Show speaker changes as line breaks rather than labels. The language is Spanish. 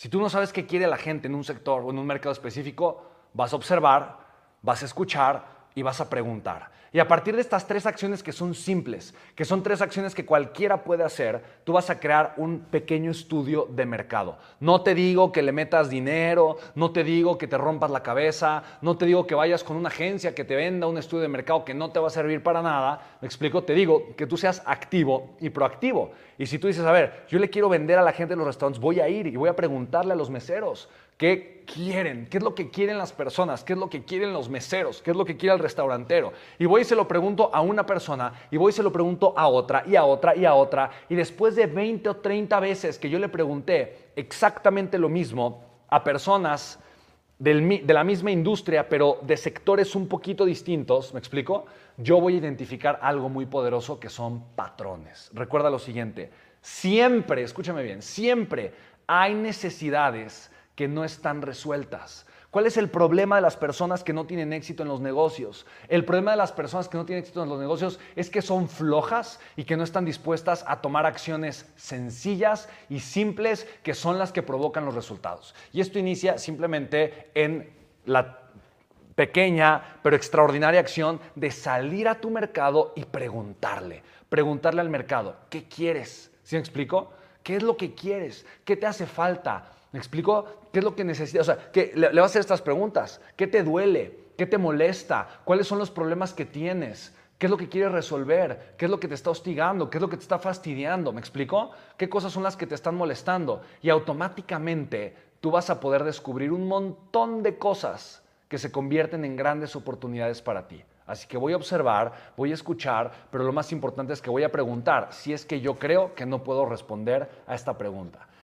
Si tú no sabes qué quiere la gente en un sector o en un mercado específico, vas a observar, vas a escuchar y vas a preguntar. Y a partir de estas tres acciones que son simples, que son tres acciones que cualquiera puede hacer, tú vas a crear un pequeño estudio de mercado. No te digo que le metas dinero, no te digo que te rompas la cabeza, no te digo que vayas con una agencia que te venda un estudio de mercado que no te va a servir para nada. Me explico, te digo que tú seas activo y proactivo. Y si tú dices, a ver, yo le quiero vender a la gente de los restaurantes, voy a ir y voy a preguntarle a los meseros, ¿Qué quieren? ¿Qué es lo que quieren las personas? ¿Qué es lo que quieren los meseros? ¿Qué es lo que quiere el restaurantero? Y voy y se lo pregunto a una persona, y voy y se lo pregunto a otra, y a otra, y a otra. Y después de 20 o 30 veces que yo le pregunté exactamente lo mismo a personas de la misma industria, pero de sectores un poquito distintos, ¿me explico? Yo voy a identificar algo muy poderoso que son patrones. Recuerda lo siguiente, siempre, escúchame bien, siempre hay necesidades que no están resueltas. ¿Cuál es el problema de las personas que no tienen éxito en los negocios? El problema de las personas que no tienen éxito en los negocios es que son flojas y que no están dispuestas a tomar acciones sencillas y simples que son las que provocan los resultados. Y esto inicia simplemente en la pequeña pero extraordinaria acción de salir a tu mercado y preguntarle, preguntarle al mercado, ¿qué quieres? ¿Sí me explico? ¿Qué es lo que quieres? ¿Qué te hace falta? ¿Me explico? ¿Qué es lo que necesitas? O sea, que le, vas a hacer estas preguntas. ¿Qué te duele? ¿Qué te molesta? ¿Cuáles son los problemas que tienes? ¿Qué es lo que quieres resolver? ¿Qué es lo que te está hostigando? ¿Qué es lo que te está fastidiando? ¿Me explico? ¿Qué cosas son las que te están molestando? Y automáticamente tú vas a poder descubrir un montón de cosas que se convierten en grandes oportunidades para ti. Así que voy a observar, voy a escuchar, pero lo más importante es que voy a preguntar si es que yo creo que no puedo responder a esta pregunta.